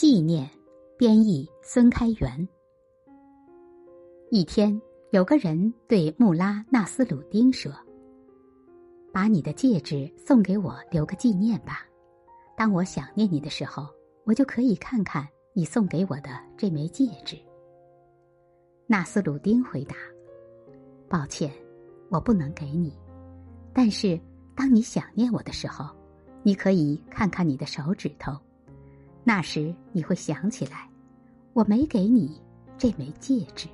纪念，编译孙开元。一天，有个人对穆拉纳斯鲁丁说：“把你的戒指送给我，留个纪念吧。当我想念你的时候，我就可以看看你送给我的这枚戒指。”纳斯鲁丁回答：“抱歉，我不能给你。但是，当你想念我的时候，你可以看看你的手指头。”那时你会想起来，我没给你这枚戒指。